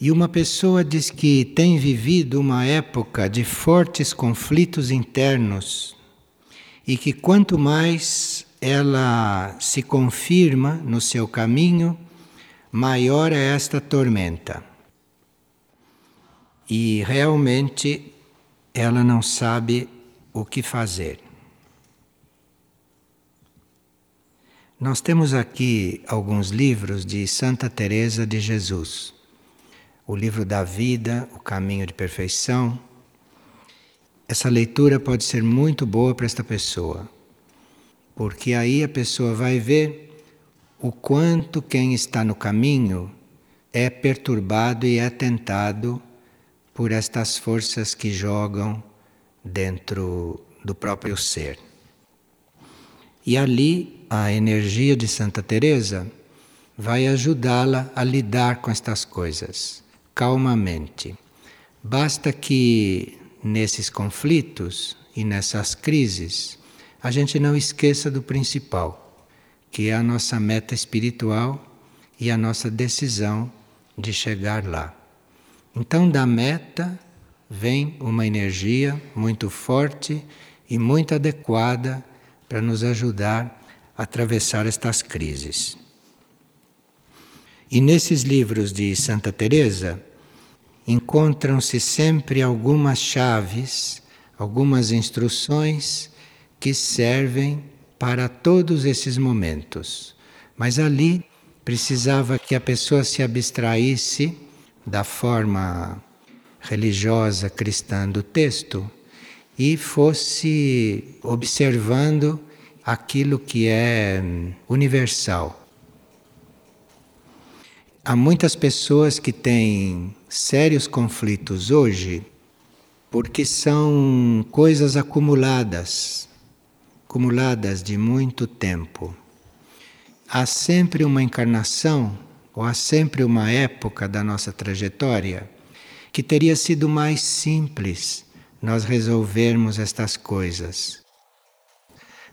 E uma pessoa diz que tem vivido uma época de fortes conflitos internos e que quanto mais ela se confirma no seu caminho, maior é esta tormenta. E realmente ela não sabe o que fazer. Nós temos aqui alguns livros de Santa Teresa de Jesus. O livro da vida, o caminho de perfeição. Essa leitura pode ser muito boa para esta pessoa, porque aí a pessoa vai ver o quanto quem está no caminho é perturbado e é tentado por estas forças que jogam dentro do próprio ser. E ali a energia de Santa Teresa vai ajudá-la a lidar com estas coisas calmamente. Basta que nesses conflitos e nessas crises a gente não esqueça do principal, que é a nossa meta espiritual e a nossa decisão de chegar lá. Então, da meta vem uma energia muito forte e muito adequada para nos ajudar a atravessar estas crises. E nesses livros de Santa Teresa encontram-se sempre algumas chaves, algumas instruções que servem para todos esses momentos. Mas ali precisava que a pessoa se abstraísse da forma religiosa cristã do texto e fosse observando aquilo que é universal. Há muitas pessoas que têm sérios conflitos hoje porque são coisas acumuladas, acumuladas de muito tempo. Há sempre uma encarnação, ou há sempre uma época da nossa trajetória que teria sido mais simples nós resolvermos estas coisas.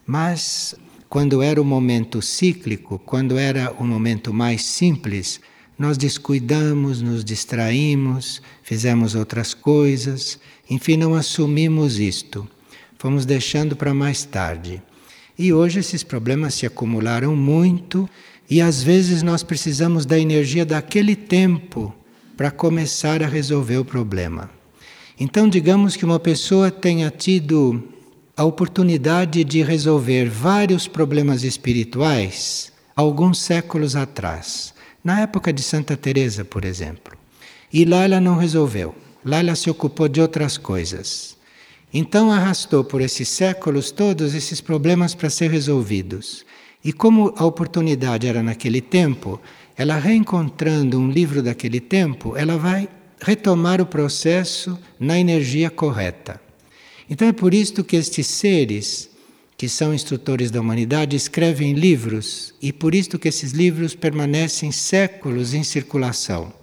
Mas, quando era o momento cíclico, quando era o momento mais simples, nós descuidamos, nos distraímos, fizemos outras coisas, enfim, não assumimos isto. Fomos deixando para mais tarde. E hoje esses problemas se acumularam muito e às vezes nós precisamos da energia daquele tempo para começar a resolver o problema. Então, digamos que uma pessoa tenha tido a oportunidade de resolver vários problemas espirituais alguns séculos atrás, na época de Santa Teresa, por exemplo. E lá ela não resolveu. Lá ela se ocupou de outras coisas. Então arrastou por esses séculos todos esses problemas para ser resolvidos. E como a oportunidade era naquele tempo, ela reencontrando um livro daquele tempo, ela vai retomar o processo na energia correta. Então é por isso que estes seres, que são instrutores da humanidade, escrevem livros e por isso que esses livros permanecem séculos em circulação.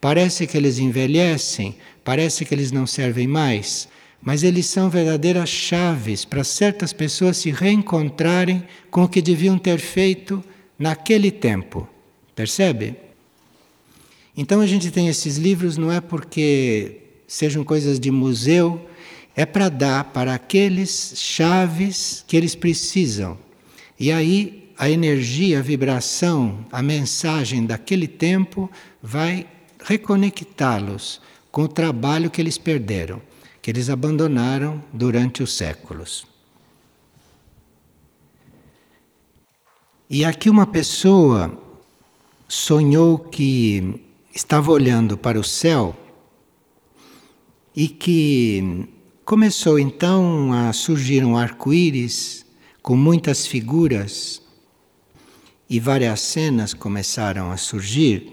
Parece que eles envelhecem, parece que eles não servem mais, mas eles são verdadeiras chaves para certas pessoas se reencontrarem com o que deviam ter feito naquele tempo. Percebe? Então a gente tem esses livros não é porque sejam coisas de museu, é para dar para aqueles chaves que eles precisam. E aí a energia, a vibração, a mensagem daquele tempo vai reconectá-los com o trabalho que eles perderam, que eles abandonaram durante os séculos. E aqui uma pessoa sonhou que estava olhando para o céu e que começou então a surgir um arco-íris com muitas figuras e várias cenas começaram a surgir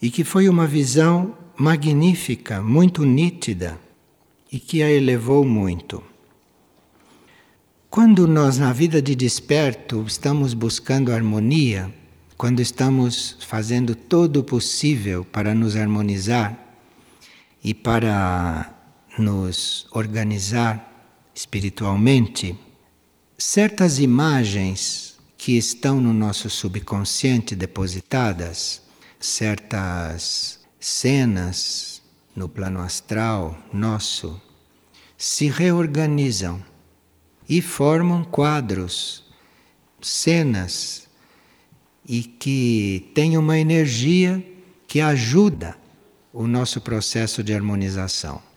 e que foi uma visão magnífica, muito nítida e que a elevou muito. Quando nós na vida de desperto estamos buscando harmonia, quando estamos fazendo todo o possível para nos harmonizar e para nos organizar espiritualmente, certas imagens que estão no nosso subconsciente depositadas, certas cenas no plano astral nosso se reorganizam e formam quadros, cenas e que têm uma energia que ajuda o nosso processo de harmonização.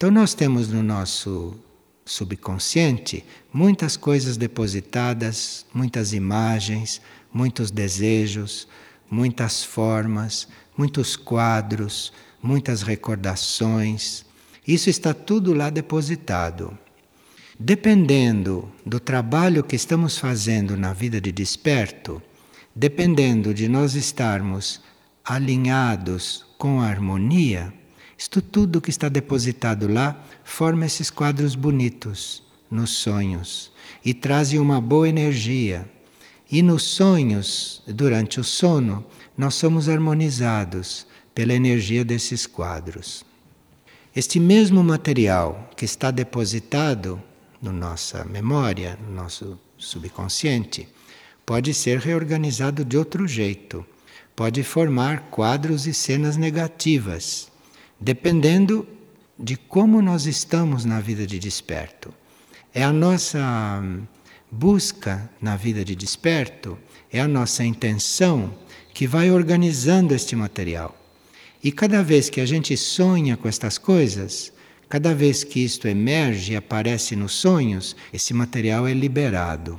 Então, nós temos no nosso subconsciente muitas coisas depositadas, muitas imagens, muitos desejos, muitas formas, muitos quadros, muitas recordações. Isso está tudo lá depositado. Dependendo do trabalho que estamos fazendo na vida de desperto, dependendo de nós estarmos alinhados com a harmonia, isto tudo que está depositado lá forma esses quadros bonitos nos sonhos e trazem uma boa energia. E nos sonhos, durante o sono, nós somos harmonizados pela energia desses quadros. Este mesmo material que está depositado na nossa memória, no nosso subconsciente, pode ser reorganizado de outro jeito. Pode formar quadros e cenas negativas dependendo de como nós estamos na vida de desperto. É a nossa busca na vida de desperto, é a nossa intenção que vai organizando este material. E cada vez que a gente sonha com estas coisas, cada vez que isto emerge e aparece nos sonhos, esse material é liberado.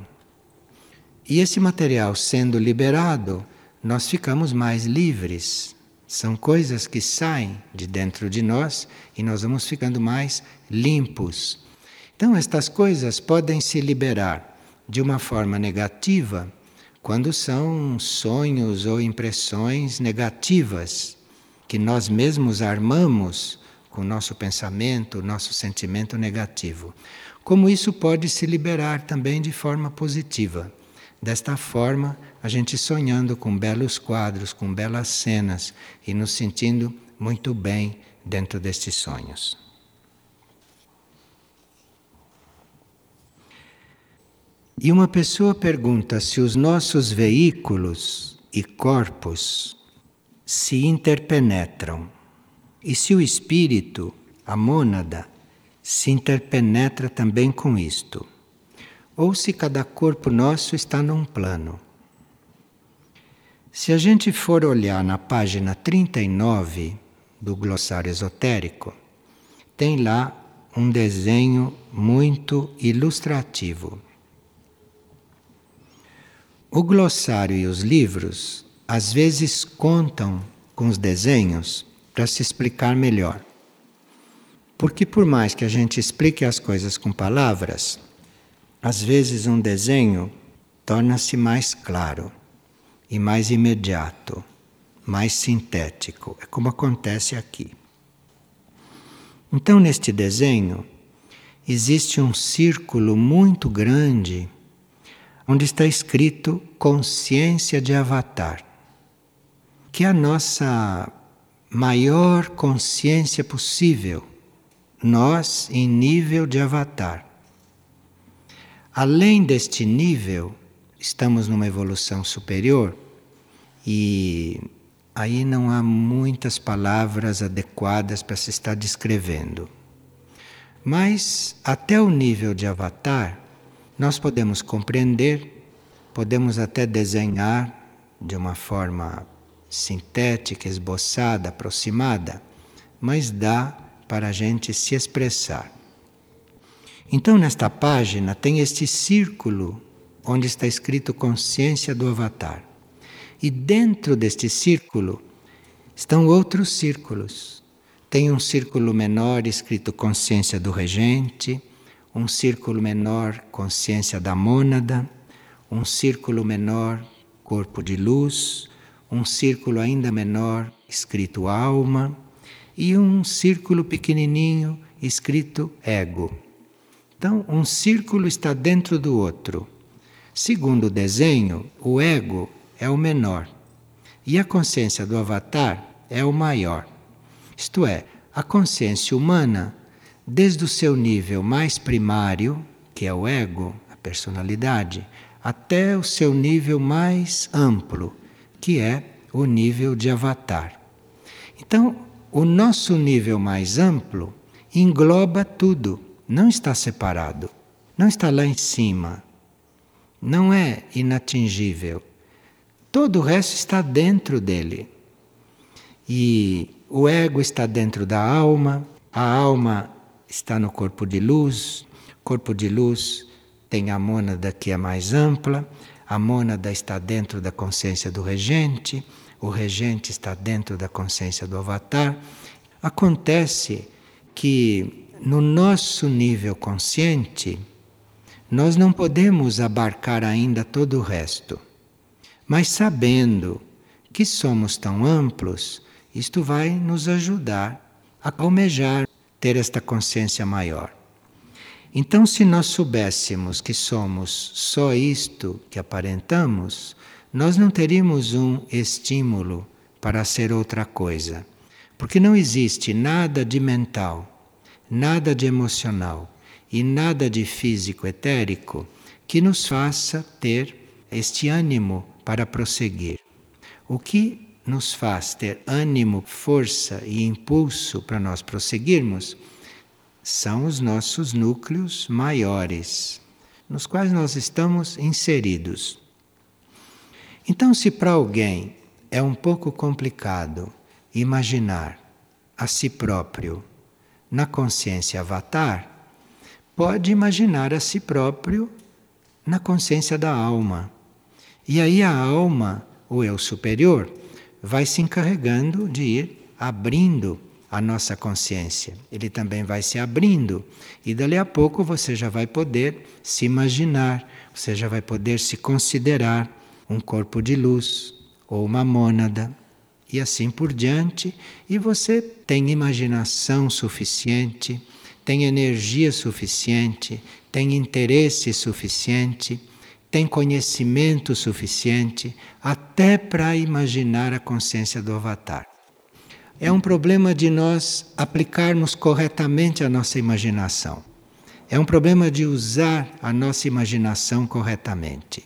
E esse material sendo liberado, nós ficamos mais livres são coisas que saem de dentro de nós e nós vamos ficando mais limpos. Então, estas coisas podem se liberar de uma forma negativa quando são sonhos ou impressões negativas que nós mesmos armamos com o nosso pensamento, o nosso sentimento negativo. Como isso pode se liberar também de forma positiva. Desta forma, a gente sonhando com belos quadros, com belas cenas e nos sentindo muito bem dentro destes sonhos. E uma pessoa pergunta se os nossos veículos e corpos se interpenetram e se o espírito, a mônada, se interpenetra também com isto ou se cada corpo nosso está num plano. Se a gente for olhar na página 39 do glossário esotérico, tem lá um desenho muito ilustrativo. O glossário e os livros às vezes contam com os desenhos para se explicar melhor. Porque, por mais que a gente explique as coisas com palavras, às vezes, um desenho torna-se mais claro e mais imediato, mais sintético. É como acontece aqui. Então, neste desenho, existe um círculo muito grande onde está escrito consciência de avatar, que é a nossa maior consciência possível, nós em nível de avatar. Além deste nível, estamos numa evolução superior e aí não há muitas palavras adequadas para se estar descrevendo. Mas até o nível de avatar, nós podemos compreender, podemos até desenhar de uma forma sintética, esboçada, aproximada, mas dá para a gente se expressar. Então, nesta página tem este círculo onde está escrito consciência do avatar. E dentro deste círculo estão outros círculos. Tem um círculo menor escrito consciência do regente, um círculo menor consciência da mônada, um círculo menor corpo de luz, um círculo ainda menor escrito alma e um círculo pequenininho escrito ego. Então, um círculo está dentro do outro. Segundo o desenho, o ego é o menor e a consciência do avatar é o maior. Isto é, a consciência humana, desde o seu nível mais primário, que é o ego, a personalidade, até o seu nível mais amplo, que é o nível de avatar. Então, o nosso nível mais amplo engloba tudo, não está separado, não está lá em cima, não é inatingível. Todo o resto está dentro dele. E o ego está dentro da alma, a alma está no corpo de luz, corpo de luz tem a mônada que é mais ampla, a mônada está dentro da consciência do regente, o regente está dentro da consciência do avatar. Acontece que no nosso nível consciente, nós não podemos abarcar ainda todo o resto. Mas sabendo que somos tão amplos, isto vai nos ajudar a almejar ter esta consciência maior. Então, se nós soubéssemos que somos só isto que aparentamos, nós não teríamos um estímulo para ser outra coisa. Porque não existe nada de mental, nada de emocional e nada de físico etérico que nos faça ter este ânimo para prosseguir. O que nos faz ter ânimo, força e impulso para nós prosseguirmos são os nossos núcleos maiores, nos quais nós estamos inseridos. Então, se para alguém é um pouco complicado imaginar a si próprio na consciência avatar, pode imaginar a si próprio na consciência da alma. E aí a alma, o eu superior, vai se encarregando de ir abrindo a nossa consciência. Ele também vai se abrindo e dali a pouco você já vai poder se imaginar, você já vai poder se considerar um corpo de luz ou uma mônada e assim por diante, e você tem imaginação suficiente, tem energia suficiente, tem interesse suficiente, tem conhecimento suficiente até para imaginar a consciência do avatar. É um problema de nós aplicarmos corretamente a nossa imaginação. É um problema de usar a nossa imaginação corretamente.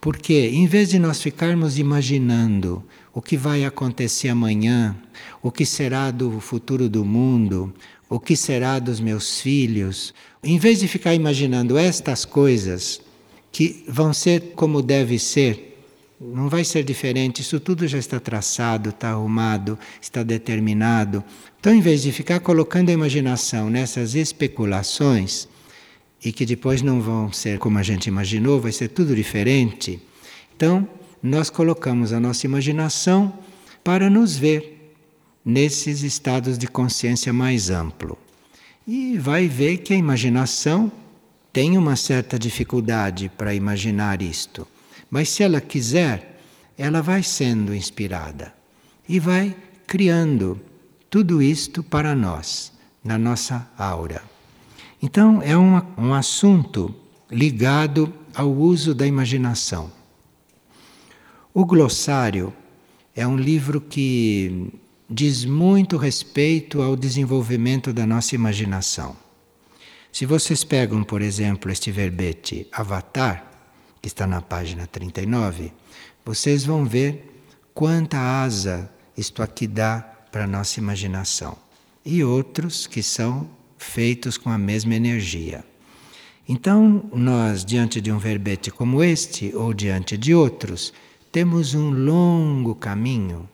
Porque, em vez de nós ficarmos imaginando o que vai acontecer amanhã, o que será do futuro do mundo, o que será dos meus filhos, em vez de ficar imaginando estas coisas que vão ser como deve ser, não vai ser diferente, isso tudo já está traçado, está arrumado, está determinado. Então, em vez de ficar colocando a imaginação nessas especulações, e que depois não vão ser como a gente imaginou, vai ser tudo diferente. Então, nós colocamos a nossa imaginação para nos ver nesses estados de consciência mais amplo. E vai ver que a imaginação tem uma certa dificuldade para imaginar isto. Mas se ela quiser, ela vai sendo inspirada e vai criando tudo isto para nós, na nossa aura. Então, é um, um assunto ligado ao uso da imaginação. O glossário é um livro que diz muito respeito ao desenvolvimento da nossa imaginação. Se vocês pegam, por exemplo, este verbete avatar, que está na página 39, vocês vão ver quanta asa isto aqui dá para a nossa imaginação. E outros que são feitos com a mesma energia. Então, nós, diante de um verbete como este, ou diante de outros, temos um longo caminho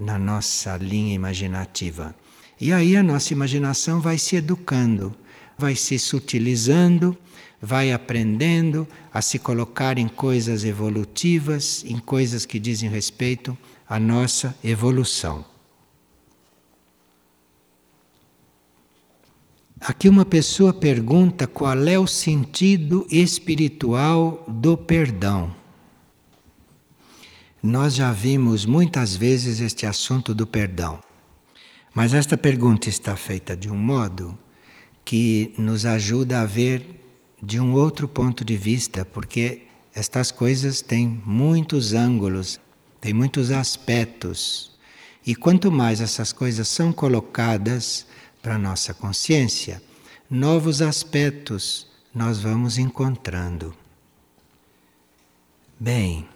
na nossa linha imaginativa. E aí a nossa imaginação vai se educando, vai se sutilizando, vai aprendendo a se colocar em coisas evolutivas, em coisas que dizem respeito à nossa evolução. Aqui uma pessoa pergunta qual é o sentido espiritual do perdão. Nós já vimos muitas vezes este assunto do perdão, mas esta pergunta está feita de um modo que nos ajuda a ver de um outro ponto de vista, porque estas coisas têm muitos ângulos, têm muitos aspectos. E quanto mais essas coisas são colocadas para a nossa consciência, novos aspectos nós vamos encontrando. Bem,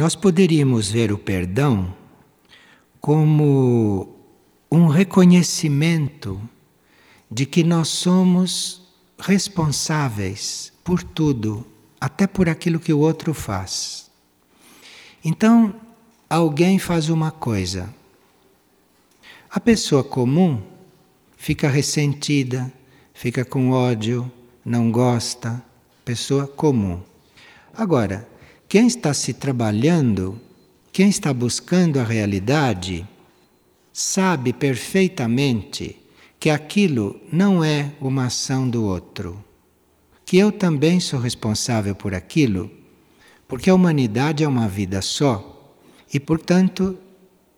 nós poderíamos ver o perdão como um reconhecimento de que nós somos responsáveis por tudo, até por aquilo que o outro faz. Então, alguém faz uma coisa. A pessoa comum fica ressentida, fica com ódio, não gosta, pessoa comum. Agora, quem está se trabalhando, quem está buscando a realidade, sabe perfeitamente que aquilo não é uma ação do outro, que eu também sou responsável por aquilo, porque a humanidade é uma vida só e, portanto,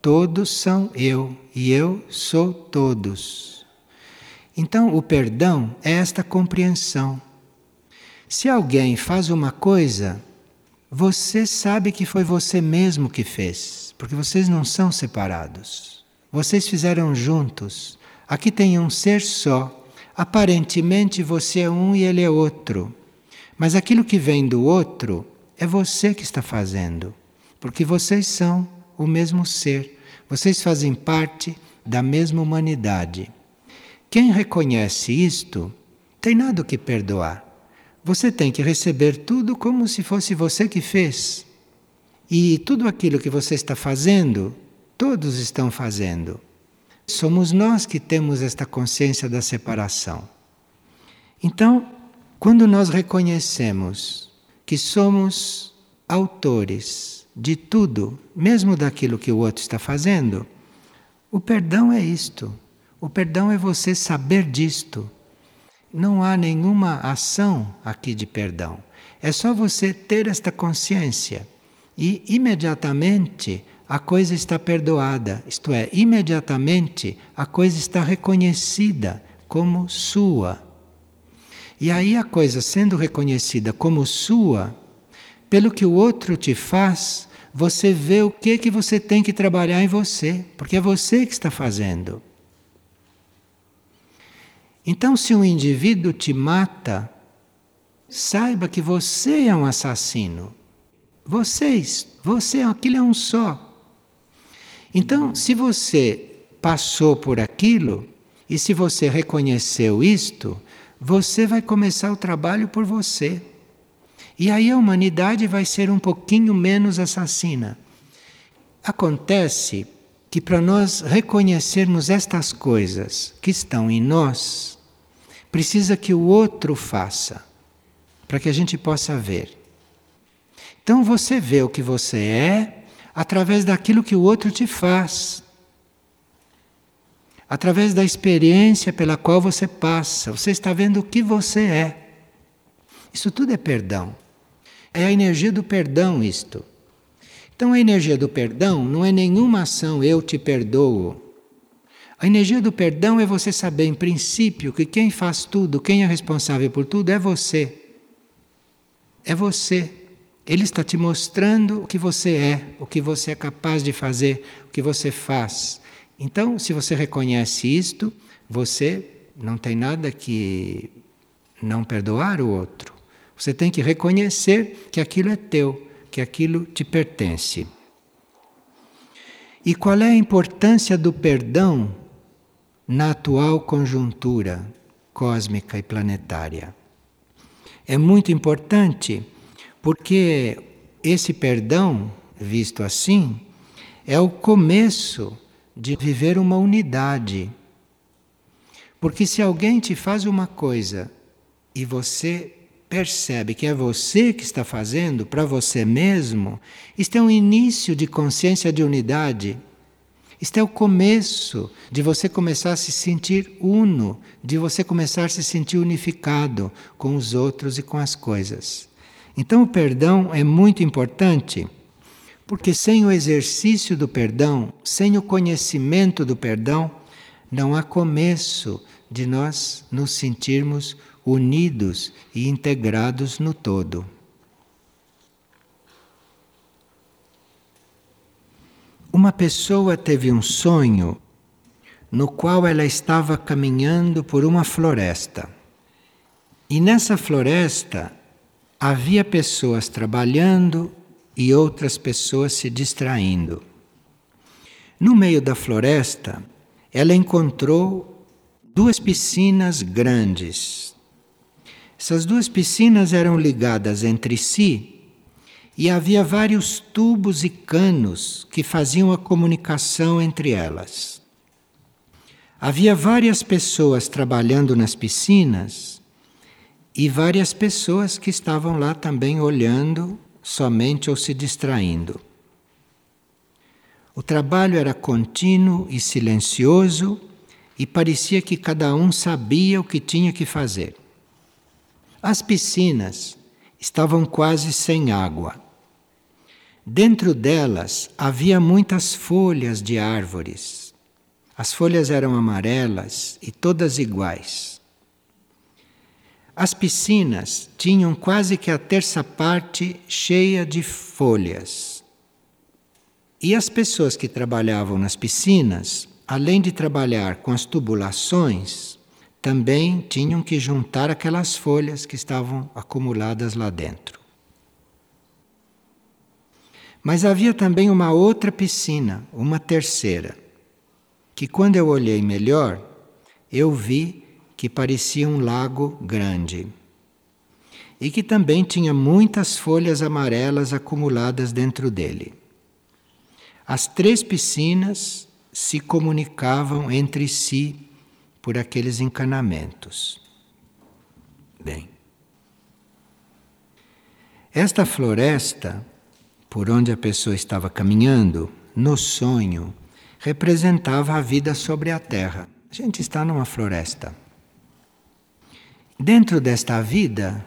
todos são eu e eu sou todos. Então, o perdão é esta compreensão. Se alguém faz uma coisa, você sabe que foi você mesmo que fez, porque vocês não são separados. Vocês fizeram juntos. Aqui tem um ser só. Aparentemente você é um e ele é outro. Mas aquilo que vem do outro é você que está fazendo. Porque vocês são o mesmo ser. Vocês fazem parte da mesma humanidade. Quem reconhece isto tem nada o que perdoar. Você tem que receber tudo como se fosse você que fez. E tudo aquilo que você está fazendo, todos estão fazendo. Somos nós que temos esta consciência da separação. Então, quando nós reconhecemos que somos autores de tudo, mesmo daquilo que o outro está fazendo, o perdão é isto. O perdão é você saber disto. Não há nenhuma ação aqui de perdão. É só você ter esta consciência e imediatamente a coisa está perdoada, isto é, imediatamente a coisa está reconhecida como sua. E aí a coisa sendo reconhecida como sua, pelo que o outro te faz, você vê o que que você tem que trabalhar em você, porque é você que está fazendo. Então, se um indivíduo te mata, saiba que você é um assassino. Vocês, você, aquilo é um só. Então, se você passou por aquilo e se você reconheceu isto, você vai começar o trabalho por você. E aí a humanidade vai ser um pouquinho menos assassina. Acontece que para nós reconhecermos estas coisas que estão em nós, precisa que o outro faça, para que a gente possa ver. Então você vê o que você é, através daquilo que o outro te faz. Através da experiência pela qual você passa, você está vendo o que você é. Isso tudo é perdão. É a energia do perdão isto. Então a energia do perdão não é nenhuma ação eu te perdoo. A energia do perdão é você saber em princípio que quem faz tudo, quem é responsável por tudo é você. É você. Ele está te mostrando o que você é, o que você é capaz de fazer, o que você faz. Então, se você reconhece isto, você não tem nada que não perdoar o outro. Você tem que reconhecer que aquilo é teu, que aquilo te pertence. E qual é a importância do perdão na atual conjuntura cósmica e planetária? É muito importante porque esse perdão, visto assim, é o começo de viver uma unidade. Porque se alguém te faz uma coisa e você percebe que é você que está fazendo para você mesmo, isto é um início de consciência de unidade. Isto é o começo de você começar a se sentir uno, de você começar a se sentir unificado com os outros e com as coisas. Então, o perdão é muito importante, porque sem o exercício do perdão, sem o conhecimento do perdão, não há começo de nós nos sentirmos unidos e integrados no todo. Uma pessoa teve um sonho no qual ela estava caminhando por uma floresta. E nessa floresta havia pessoas trabalhando e outras pessoas se distraindo. No meio da floresta, ela encontrou duas piscinas grandes. Essas duas piscinas eram ligadas entre si e havia vários tubos e canos que faziam a comunicação entre elas. Havia várias pessoas trabalhando nas piscinas e várias pessoas que estavam lá também olhando somente ou se distraindo. O trabalho era contínuo e silencioso e parecia que cada um sabia o que tinha que fazer. As piscinas estavam quase sem água. Dentro delas havia muitas folhas de árvores. As folhas eram amarelas e todas iguais. As piscinas tinham quase que a terça parte cheia de folhas. E as pessoas que trabalhavam nas piscinas, além de trabalhar com as tubulações, também tinham que juntar aquelas folhas que estavam acumuladas lá dentro. Mas havia também uma outra piscina, uma terceira, que quando eu olhei melhor, eu vi que parecia um lago grande e que também tinha muitas folhas amarelas acumuladas dentro dele. As três piscinas se comunicavam entre si por aqueles encanamentos. Bem, esta floresta por onde a pessoa estava caminhando, no sonho, representava a vida sobre a terra. A gente está numa floresta. Dentro desta vida,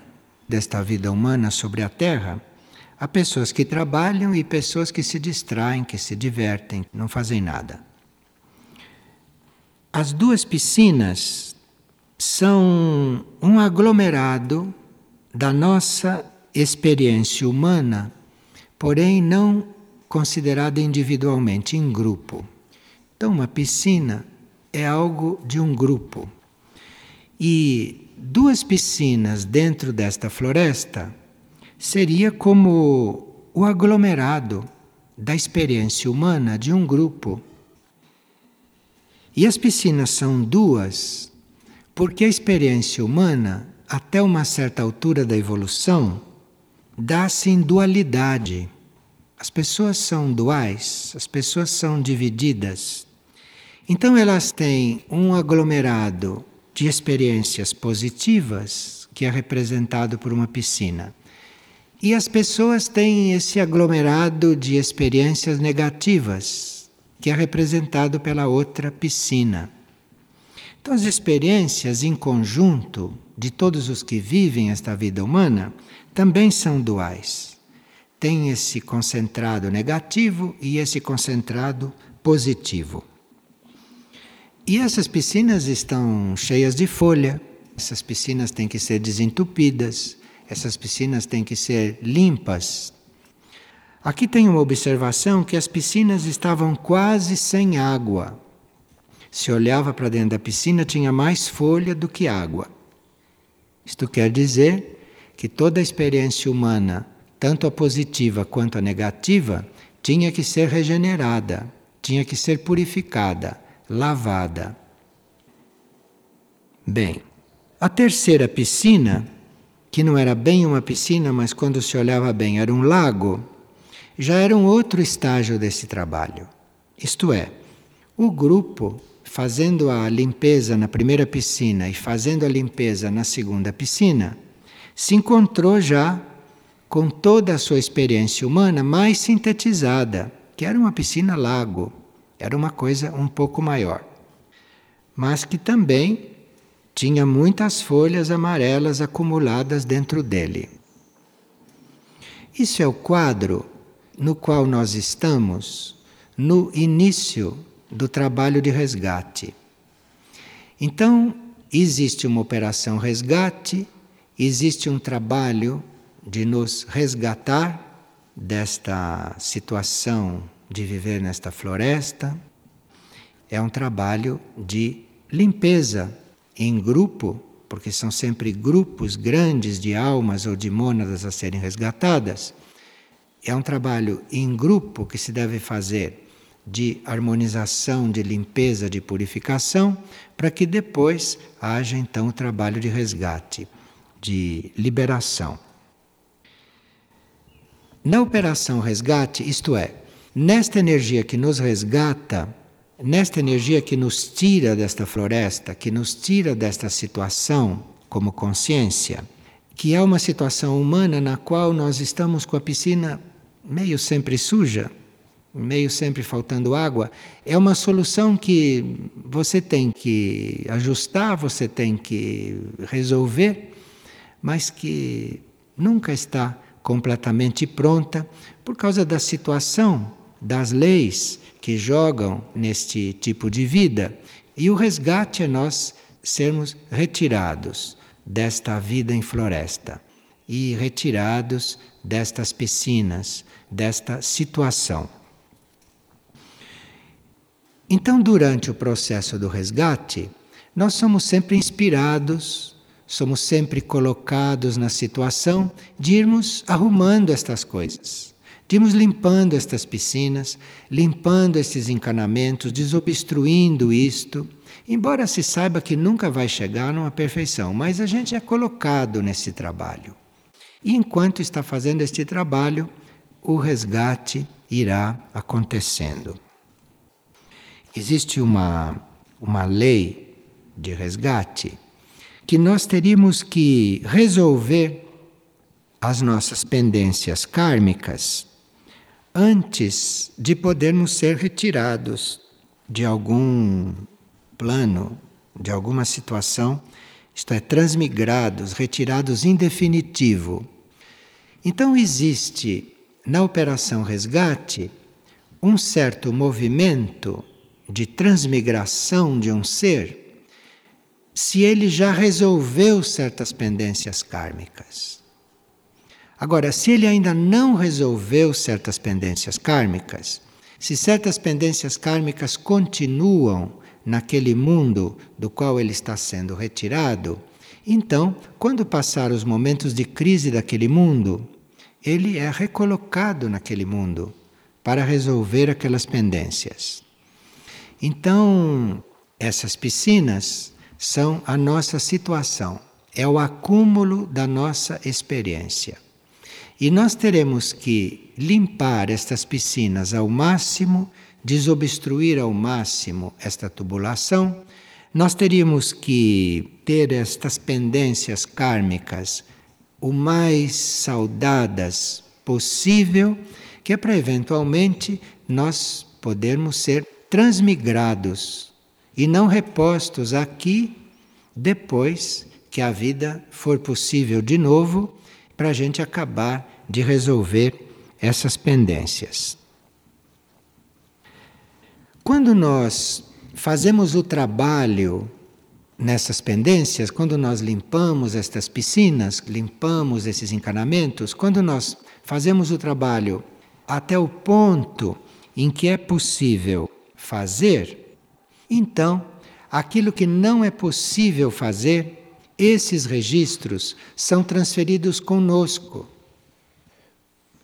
desta vida humana sobre a terra, há pessoas que trabalham e pessoas que se distraem, que se divertem, não fazem nada. As duas piscinas são um aglomerado da nossa experiência humana porém não considerada individualmente, em grupo. Então, uma piscina é algo de um grupo. E duas piscinas dentro desta floresta seria como o aglomerado da experiência humana de um grupo. E as piscinas são duas porque a experiência humana, até uma certa altura da evolução, dá-se em dualidade. As pessoas são duais, as pessoas são divididas. Então elas têm um aglomerado de experiências positivas, que é representado por uma piscina. E as pessoas têm esse aglomerado de experiências negativas, que é representado pela outra piscina. Então, as experiências em conjunto de todos os que vivem esta vida humana também são duais. Tem esse concentrado negativo e esse concentrado positivo. E essas piscinas estão cheias de folha, essas piscinas têm que ser desentupidas, essas piscinas têm que ser limpas. Aqui tem uma observação que as piscinas estavam quase sem água. Se olhava para dentro da piscina, tinha mais folha do que água. Isto quer dizer que toda a experiência humana, tanto a positiva quanto a negativa, tinha que ser regenerada, tinha que ser purificada, lavada. Bem, a terceira piscina, que não era bem uma piscina, mas quando se olhava bem era um lago, já era um outro estágio desse trabalho. Isto é, o grupo fazendo a limpeza na primeira piscina e fazendo a limpeza na segunda piscina, se encontrou já com toda a sua experiência humana mais sintetizada, que era uma piscina-lago, era uma coisa um pouco maior, mas que também tinha muitas folhas amarelas acumuladas dentro dele. Isso é o quadro no qual nós estamos no início do trabalho de resgate. Então, existe uma operação resgate existe um trabalho de nos resgatar desta situação de viver nesta floresta. É um trabalho de limpeza em grupo, porque são sempre grupos grandes de almas ou de mônadas a serem resgatadas. É um trabalho em grupo que se deve fazer de harmonização, de limpeza, de purificação, para que depois haja então o trabalho de resgate, de liberação. Na operação resgate, isto é, nesta energia que nos resgata, nesta energia que nos tira desta floresta, que nos tira desta situação como consciência, que é uma situação humana na qual nós estamos com a piscina meio sempre suja, meio sempre faltando água, é uma solução que você tem que ajustar, você tem que resolver, mas que nunca está completamente pronta por causa da situação, das leis que jogam neste tipo de vida. E o resgate é nós sermos retirados desta vida em floresta e retirados destas piscinas, desta situação. Então, durante o processo do resgate, nós somos sempre inspirados somos sempre colocados na situação de irmos arrumando estas coisas, de irmos limpando estas piscinas, limpando estes encanamentos, desobstruindo isto, embora se saiba que nunca vai chegar numa perfeição, mas a gente é colocado nesse trabalho. E enquanto está fazendo este trabalho, o resgate irá acontecendo. Existe uma, uma lei de resgate que nós teríamos que resolver as nossas pendências kármicas antes de podermos ser retirados de algum plano, de alguma situação, isto é, transmigrados, retirados em definitivo. Então existe na operação resgate um certo movimento de transmigração de um ser se ele já resolveu certas pendências kármicas. Agora, se ele ainda não resolveu certas pendências kármicas, se certas pendências kármicas continuam naquele mundo do qual ele está sendo retirado, então, quando passar os momentos de crise daquele mundo, ele é recolocado naquele mundo para resolver aquelas pendências. Então, essas piscinas são a nossa situação, é o acúmulo da nossa experiência. E nós teremos que limpar estas piscinas ao máximo, desobstruir ao máximo esta tubulação. Nós teríamos que ter estas pendências kármicas o mais saudadas possível, que é para eventualmente nós podermos ser transmigrados e não repostos aqui depois que a vida for possível de novo para a gente acabar de resolver essas pendências. Quando nós fazemos o trabalho nessas pendências, quando nós limpamos estas piscinas, limpamos esses encanamentos, quando nós fazemos o trabalho até o ponto em que é possível fazer, então, aquilo que não é possível fazer, esses registros são transferidos conosco.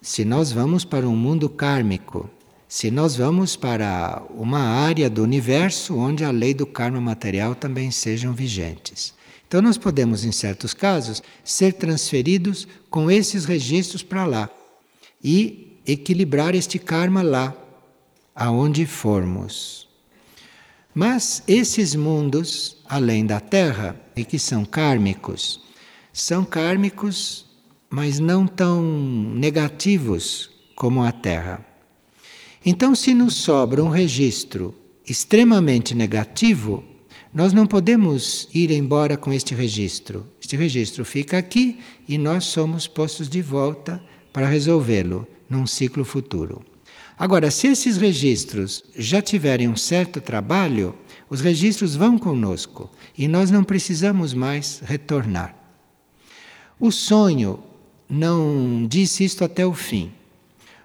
Se nós vamos para um mundo kármico, se nós vamos para uma área do universo onde a lei do karma material também sejam vigentes. Então nós podemos, em certos casos, ser transferidos com esses registros para lá e equilibrar este karma lá, aonde formos. Mas esses mundos, além da Terra, e que são kármicos, são kármicos, mas não tão negativos como a Terra. Então, se nos sobra um registro extremamente negativo, nós não podemos ir embora com este registro. Este registro fica aqui e nós somos postos de volta para resolvê-lo num ciclo futuro. Agora, se esses registros já tiverem um certo trabalho, os registros vão conosco e nós não precisamos mais retornar. O sonho não disse isto até o fim.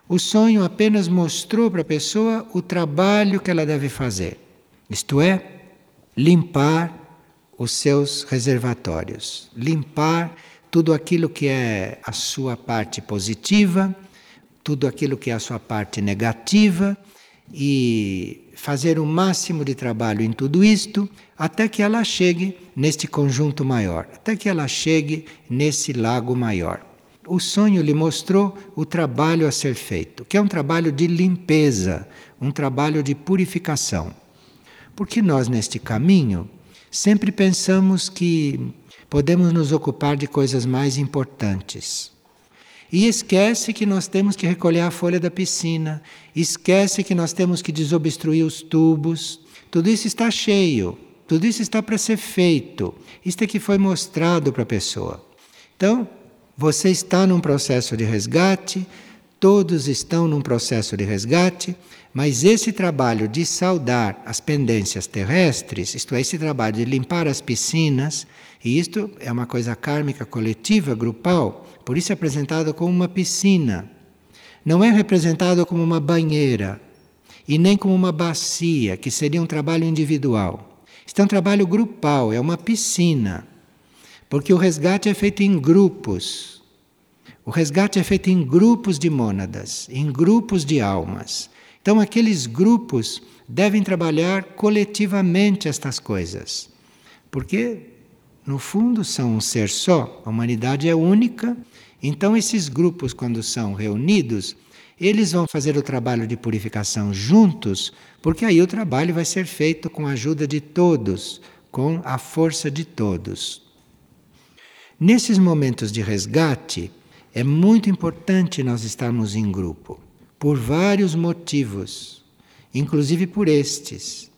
O sonho apenas mostrou para a pessoa o trabalho que ela deve fazer, isto é, limpar os seus reservatórios, limpar tudo aquilo que é a sua parte positiva tudo aquilo que é a sua parte negativa e fazer o máximo de trabalho em tudo isto até que ela chegue neste conjunto maior, até que ela chegue nesse lago maior. O sonho lhe mostrou o trabalho a ser feito, que é um trabalho de limpeza, um trabalho de purificação. Porque nós, neste caminho, sempre pensamos que podemos nos ocupar de coisas mais importantes. E esquece que nós temos que recolher a folha da piscina, esquece que nós temos que desobstruir os tubos. Tudo isso está cheio, tudo isso está para ser feito. Isto é que foi mostrado para a pessoa. Então, você está num processo de resgate, todos estão num processo de resgate, mas esse trabalho de saudar as pendências terrestres, isto é, esse trabalho de limpar as piscinas, e isto é uma coisa kármica coletiva, grupal, por isso é apresentado como uma piscina. Não é representado como uma banheira e nem como uma bacia, que seria um trabalho individual. Isto é um trabalho grupal, é uma piscina. Porque o resgate é feito em grupos. O resgate é feito em grupos de mônadas, em grupos de almas. Então, aqueles grupos devem trabalhar coletivamente estas coisas. Porque, no fundo, são um ser só, a humanidade é única. Então, esses grupos, quando são reunidos, eles vão fazer o trabalho de purificação juntos, porque aí o trabalho vai ser feito com a ajuda de todos, com a força de todos. Nesses momentos de resgate, é muito importante nós estarmos em grupo, por vários motivos, inclusive por estes.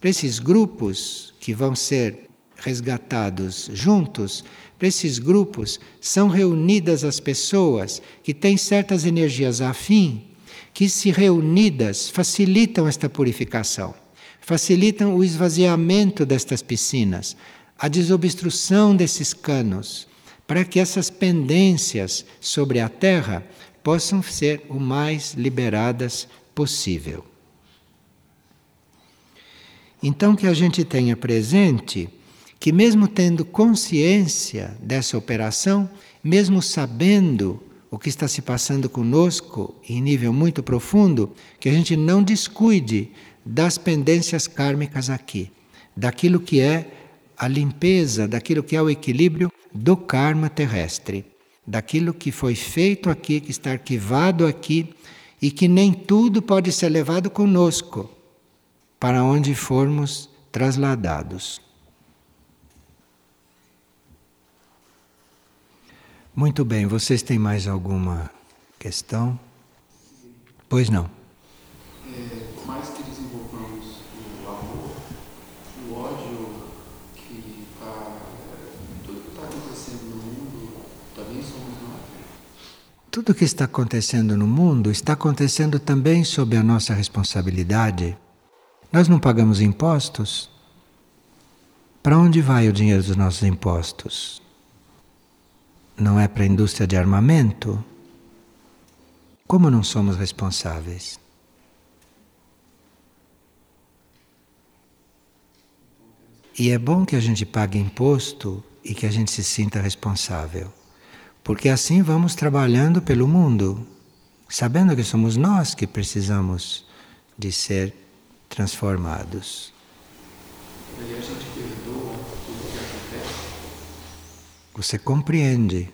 Para esses grupos que vão ser resgatados juntos, para esses grupos são reunidas as pessoas que têm certas energias afim, que se reunidas facilitam esta purificação, facilitam o esvaziamento destas piscinas, a desobstrução desses canos, para que essas pendências sobre a terra possam ser o mais liberadas possível. Então, que a gente tenha presente que, mesmo tendo consciência dessa operação, mesmo sabendo o que está se passando conosco em nível muito profundo, que a gente não descuide das pendências kármicas aqui, daquilo que é a limpeza daquilo que é o equilíbrio do karma terrestre, daquilo que foi feito aqui, que está arquivado aqui e que nem tudo pode ser levado conosco para onde formos trasladados. Muito bem, vocês têm mais alguma questão? Pois não. Tudo o que está acontecendo no mundo está acontecendo também sob a nossa responsabilidade. Nós não pagamos impostos? Para onde vai o dinheiro dos nossos impostos? Não é para a indústria de armamento? Como não somos responsáveis? E é bom que a gente pague imposto e que a gente se sinta responsável. Porque assim vamos trabalhando pelo mundo, sabendo que somos nós que precisamos de ser transformados. Você compreende.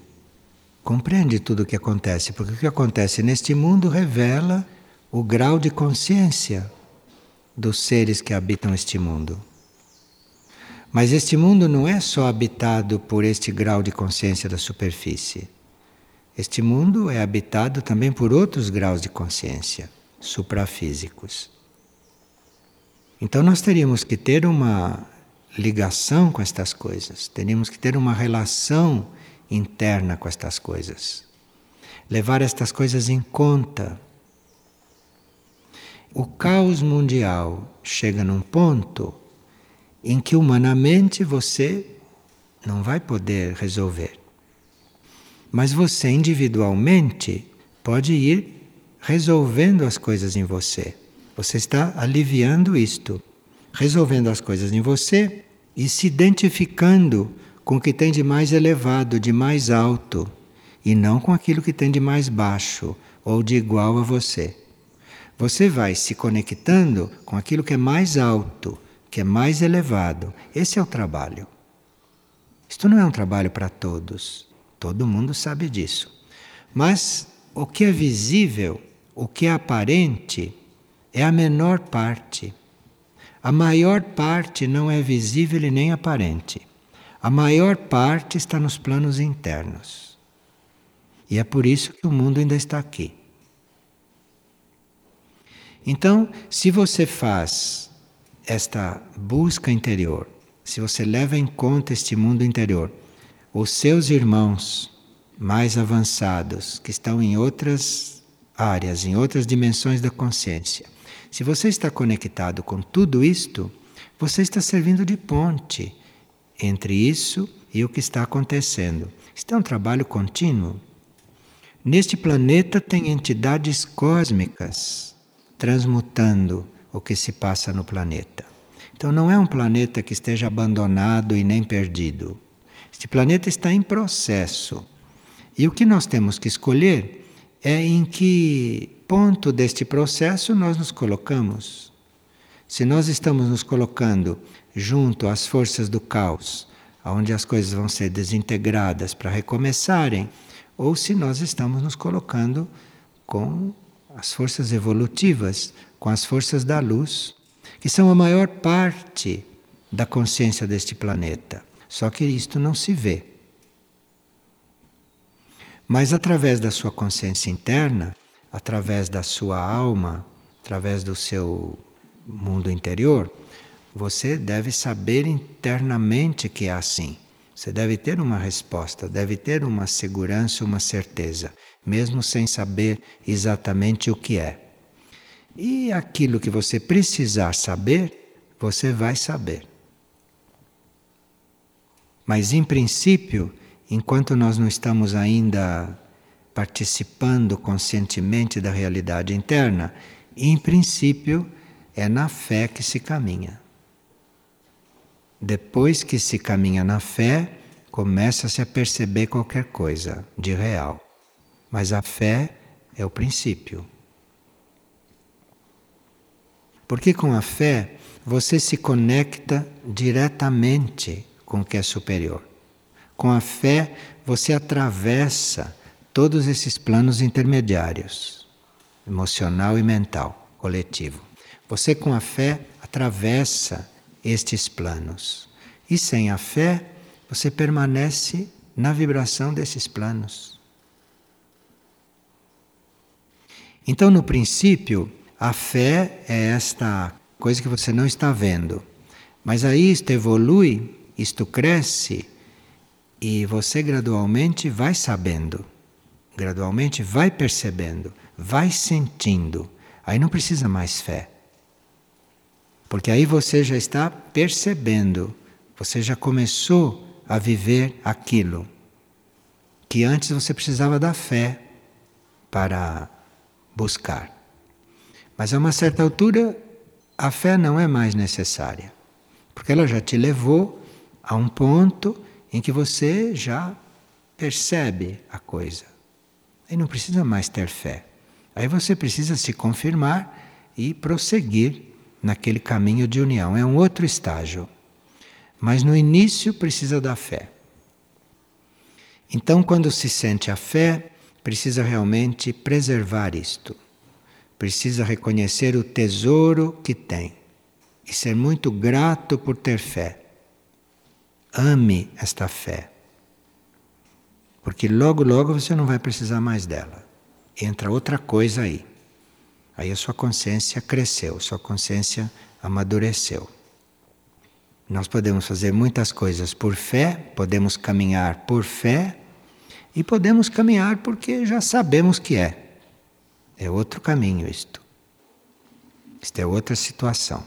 Compreende tudo o que acontece, porque o que acontece neste mundo revela o grau de consciência dos seres que habitam este mundo. Mas este mundo não é só habitado por este grau de consciência da superfície. Este mundo é habitado também por outros graus de consciência suprafísicos. Então nós teríamos que ter uma ligação com estas coisas, teríamos que ter uma relação interna com estas coisas. Levar estas coisas em conta. O caos mundial chega num ponto em que humanamente você não vai poder resolver. Mas você individualmente pode ir resolvendo as coisas em você. Você está aliviando isto, resolvendo as coisas em você e se identificando com o que tem de mais elevado, de mais alto, e não com aquilo que tem de mais baixo ou de igual a você. você vai se conectando com aquilo que é mais alto, que é mais elevado. Esse é o trabalho. Isto não é um trabalho para todos. Todo mundo sabe disso. Mas o que é visível, o que é aparente, é a menor parte. A maior parte não é visível e nem aparente. A maior parte está nos planos internos. E é por isso que o mundo ainda está aqui. Então, se você faz esta busca interior, se você leva em conta este mundo interior, os seus irmãos mais avançados, que estão em outras áreas, em outras dimensões da consciência, se você está conectado com tudo isto, você está servindo de ponte entre isso e o que está acontecendo. Isto é um trabalho contínuo. Neste planeta tem entidades cósmicas transmutando o que se passa no planeta. Então não é um planeta que esteja abandonado e nem perdido. Este planeta está em processo. E o que nós temos que escolher é em que ponto deste processo nós nos colocamos. Se nós estamos nos colocando junto às forças do caos, onde as coisas vão ser desintegradas para recomeçarem, ou se nós estamos nos colocando com as forças evolutivas, com as forças da luz, que são a maior parte da consciência deste planeta. Só que isto não se vê. Mas através da sua consciência interna, através da sua alma, através do seu mundo interior, você deve saber internamente que é assim. Você deve ter uma resposta, deve ter uma segurança, uma certeza, mesmo sem saber exatamente o que é. E aquilo que você precisar saber, você vai saber. Mas, em princípio, enquanto nós não estamos ainda participando conscientemente da realidade interna, em princípio é na fé que se caminha. Depois que se caminha na fé, começa-se a perceber qualquer coisa de real. Mas a fé é o princípio. Porque com a fé você se conecta diretamente com o que é superior. Com a fé você atravessa todos esses planos intermediários, emocional e mental, coletivo. Você, com a fé, atravessa estes planos. E sem a fé, você permanece na vibração desses planos. Então, no princípio, a fé é esta coisa que você não está vendo. Mas aí isto evolui, isto cresce, e você gradualmente vai sabendo gradualmente vai percebendo, vai sentindo. Aí não precisa mais fé. Porque aí você já está percebendo, você já começou a viver aquilo que antes você precisava da fé para buscar. Mas a uma certa altura, a fé não é mais necessária, porque ela já te levou a um ponto em que você já percebe a coisa. Aí não precisa mais ter fé. Aí você precisa se confirmar e prosseguir naquele caminho de união. É um outro estágio. Mas no início precisa da fé. Então, quando se sente a fé, precisa realmente preservar isto. Precisa reconhecer o tesouro que tem e ser muito grato por ter fé. Ame esta fé. Porque logo, logo você não vai precisar mais dela. Entra outra coisa aí. Aí a sua consciência cresceu, sua consciência amadureceu. Nós podemos fazer muitas coisas por fé, podemos caminhar por fé e podemos caminhar porque já sabemos que é. É outro caminho isto. Isto é outra situação.